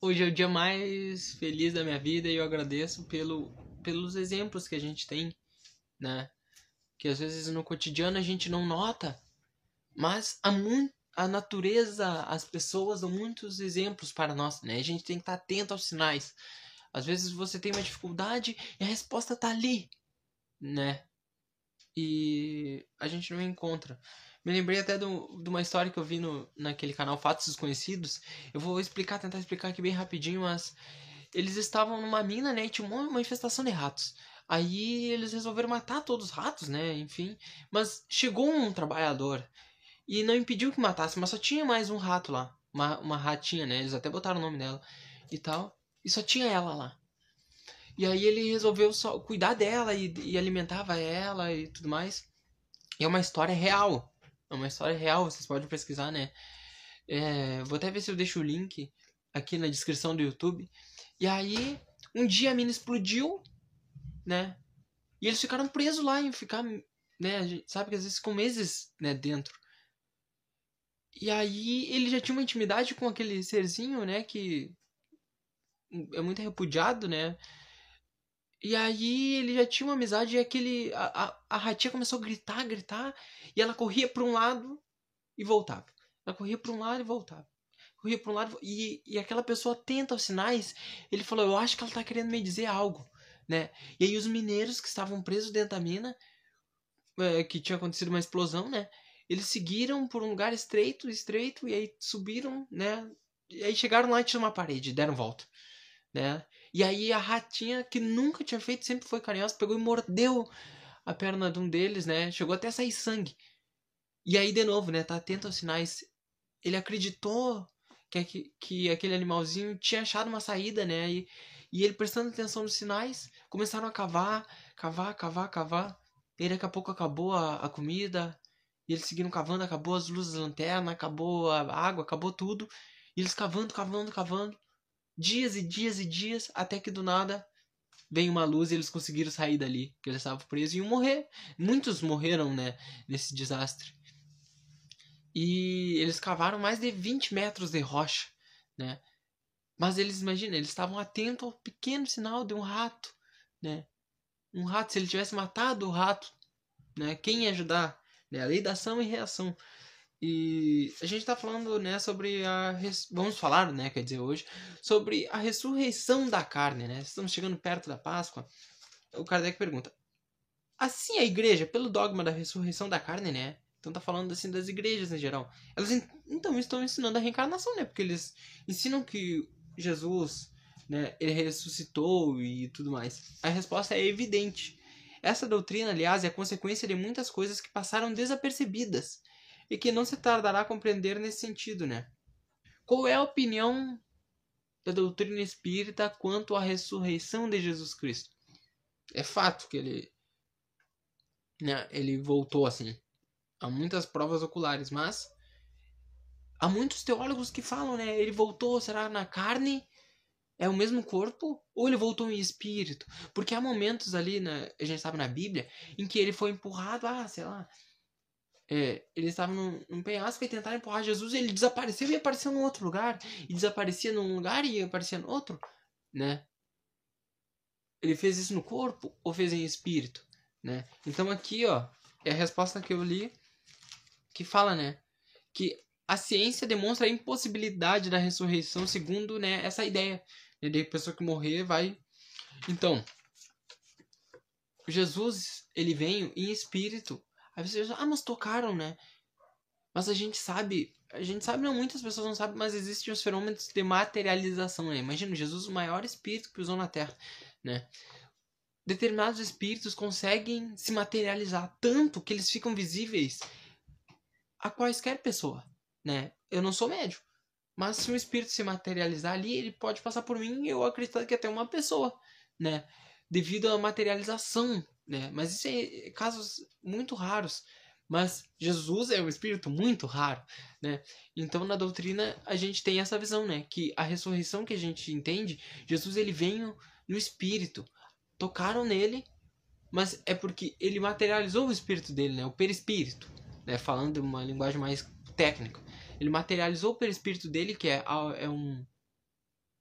hoje é o dia mais feliz da minha vida e eu agradeço pelo, pelos exemplos que a gente tem, né? Que às vezes no cotidiano a gente não nota, mas a, a natureza, as pessoas dão muitos exemplos para nós, né? A gente tem que estar atento aos sinais. Às vezes você tem uma dificuldade e a resposta está ali, né? E a gente não encontra. Me lembrei até do, de uma história que eu vi no, naquele canal Fatos Desconhecidos. Eu vou explicar, tentar explicar aqui bem rapidinho, mas eles estavam numa mina, né? E tinha uma manifestação de ratos. Aí eles resolveram matar todos os ratos, né? Enfim. Mas chegou um trabalhador e não impediu que matasse, mas só tinha mais um rato lá. Uma, uma ratinha, né? Eles até botaram o nome dela e tal. E só tinha ela lá. E aí ele resolveu só cuidar dela e, e alimentava ela e tudo mais. E é uma história real. É uma história real, vocês podem pesquisar, né? É, vou até ver se eu deixo o link aqui na descrição do YouTube. E aí, um dia a mina explodiu, né? E eles ficaram presos lá e ficar, né? Sabe que às vezes ficam meses, né, dentro. E aí ele já tinha uma intimidade com aquele serzinho, né, que é muito repudiado, né? E aí ele já tinha uma amizade e aquele. A, a, a ratinha começou a gritar, gritar. E ela corria para um lado e voltava. Ela corria para um lado e voltava. Corria para um lado e, e aquela pessoa atenta aos sinais. Ele falou: Eu acho que ela está querendo me dizer algo. Né? E aí os mineiros que estavam presos dentro da mina, é, que tinha acontecido uma explosão, né? Eles seguiram por um lugar estreito, estreito, e aí subiram, né? E aí chegaram lá e tinha uma parede, deram volta, né? E aí a ratinha, que nunca tinha feito, sempre foi carinhosa, pegou e mordeu a perna de um deles, né? Chegou até a sair sangue. E aí, de novo, né? Tá atento aos sinais. Ele acreditou que, que aquele animalzinho tinha achado uma saída, né? E, e ele prestando atenção nos sinais, começaram a cavar, cavar, cavar, cavar. E daqui a pouco acabou a, a comida. E eles seguiram cavando, acabou as luzes da lanterna, acabou a água, acabou tudo. E eles cavando, cavando, cavando dias e dias e dias, até que do nada vem uma luz e eles conseguiram sair dali, que eles estavam presos e iam morrer. Muitos morreram, né, nesse desastre. E eles cavaram mais de 20 metros de rocha, né? Mas eles, imagina, eles estavam atentos ao pequeno sinal de um rato, né? Um rato, se ele tivesse matado o rato, né? Quem ia ajudar? Né? A lei da ação e reação. E a gente está falando, né, sobre a. Vamos falar, né, quer dizer, hoje, sobre a ressurreição da carne, né? Estamos chegando perto da Páscoa. O Kardec pergunta: assim a igreja, pelo dogma da ressurreição da carne, né? Então tá falando assim das igrejas em geral. Elas então estão ensinando a reencarnação, né? Porque eles ensinam que Jesus, né, ele ressuscitou e tudo mais. A resposta é evidente. Essa doutrina, aliás, é a consequência de muitas coisas que passaram desapercebidas e que não se tardará a compreender nesse sentido, né? Qual é a opinião da doutrina espírita quanto à ressurreição de Jesus Cristo? É fato que ele né, ele voltou assim. Há muitas provas oculares, mas há muitos teólogos que falam, né, ele voltou, será na carne? É o mesmo corpo ou ele voltou em espírito? Porque há momentos ali, né, a gente sabe na Bíblia, em que ele foi empurrado, ah, sei lá, é, eles estavam num, num penhasco e tentaram empurrar Jesus, e ele desapareceu e apareceu num outro lugar, e desaparecia num lugar e aparecia no outro, né? Ele fez isso no corpo ou fez em espírito, né? Então aqui, ó, é a resposta que eu li que fala, né, que a ciência demonstra a impossibilidade da ressurreição segundo, né, essa ideia né, de pessoa que morrer vai então Jesus ele veio em espírito Aí você diz, ah, mas tocaram, né? Mas a gente sabe, a gente sabe, não, muitas pessoas não sabem, mas existem os fenômenos de materialização, né? Imagina, Jesus, o maior espírito que pisou na Terra, né? Determinados espíritos conseguem se materializar tanto que eles ficam visíveis a quaisquer pessoa, né? Eu não sou médico, mas se um espírito se materializar ali, ele pode passar por mim e eu acredito que até uma pessoa, né? Devido à materialização né? Mas isso é casos muito raros. Mas Jesus é um espírito muito raro, né? Então na doutrina a gente tem essa visão, né? Que a ressurreição que a gente entende, Jesus ele veio no espírito. Tocaram nele, mas é porque ele materializou o espírito dele, né? O perispírito, né? Falando uma linguagem mais técnica. Ele materializou o perispírito dele, que é, é um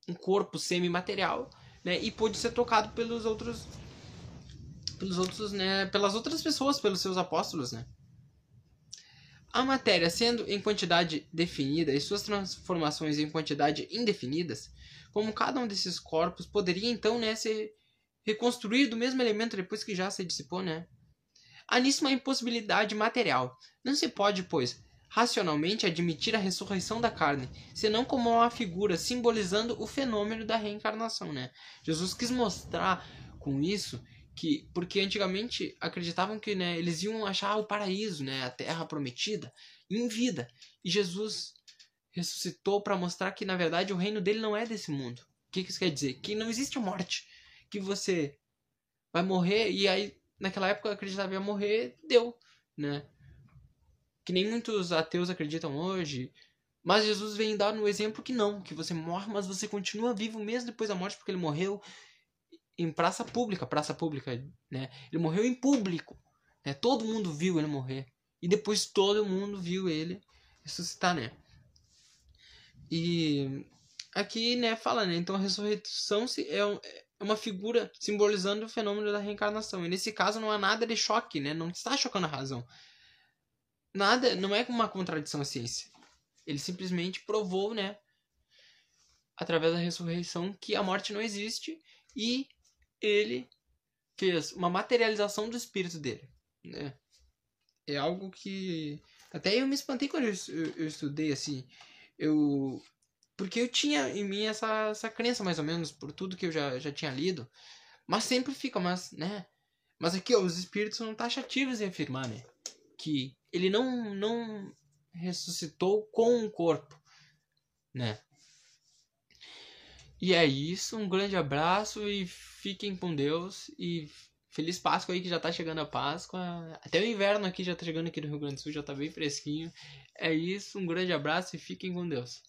um corpo semimaterial, né? E pôde ser tocado pelos outros pelos outros, né, pelas outras pessoas, pelos seus apóstolos, né? A matéria sendo em quantidade definida e suas transformações em quantidade indefinidas, como cada um desses corpos poderia então, né, ser reconstruído do mesmo elemento depois que já se dissipou, né? Há nisso uma impossibilidade material. Não se pode, pois, racionalmente admitir a ressurreição da carne, senão como uma figura simbolizando o fenômeno da reencarnação, né? Jesus quis mostrar com isso que porque antigamente acreditavam que né, eles iam achar o paraíso, né, a terra prometida em vida. E Jesus ressuscitou para mostrar que na verdade o reino dele não é desse mundo. O que, que isso quer dizer? Que não existe morte, que você vai morrer e aí naquela época acreditava ia morrer, deu, né? Que nem muitos ateus acreditam hoje. Mas Jesus vem dar no exemplo que não, que você morre, mas você continua vivo mesmo depois da morte, porque ele morreu em praça pública, praça pública, né? Ele morreu em público, né? Todo mundo viu ele morrer. E depois todo mundo viu ele ressuscitar, né? E aqui, né, fala, né? Então a ressurreição é, é uma figura simbolizando o fenômeno da reencarnação. E nesse caso não há nada de choque, né? Não está chocando a razão. Nada, não é uma contradição à ciência. Ele simplesmente provou, né, através da ressurreição que a morte não existe e ele fez uma materialização do espírito dele, né? É algo que até eu me espantei quando eu, eu, eu estudei assim, eu porque eu tinha em mim essa, essa crença mais ou menos por tudo que eu já, já tinha lido, mas sempre fica, mas né? Mas aqui ó, os espíritos são taxativos em afirmar, né, que ele não não ressuscitou com um corpo, né? E é isso, um grande abraço e fiquem com Deus e feliz Páscoa aí que já tá chegando a Páscoa. Até o inverno aqui já tá chegando aqui no Rio Grande do Sul, já tá bem fresquinho. É isso, um grande abraço e fiquem com Deus.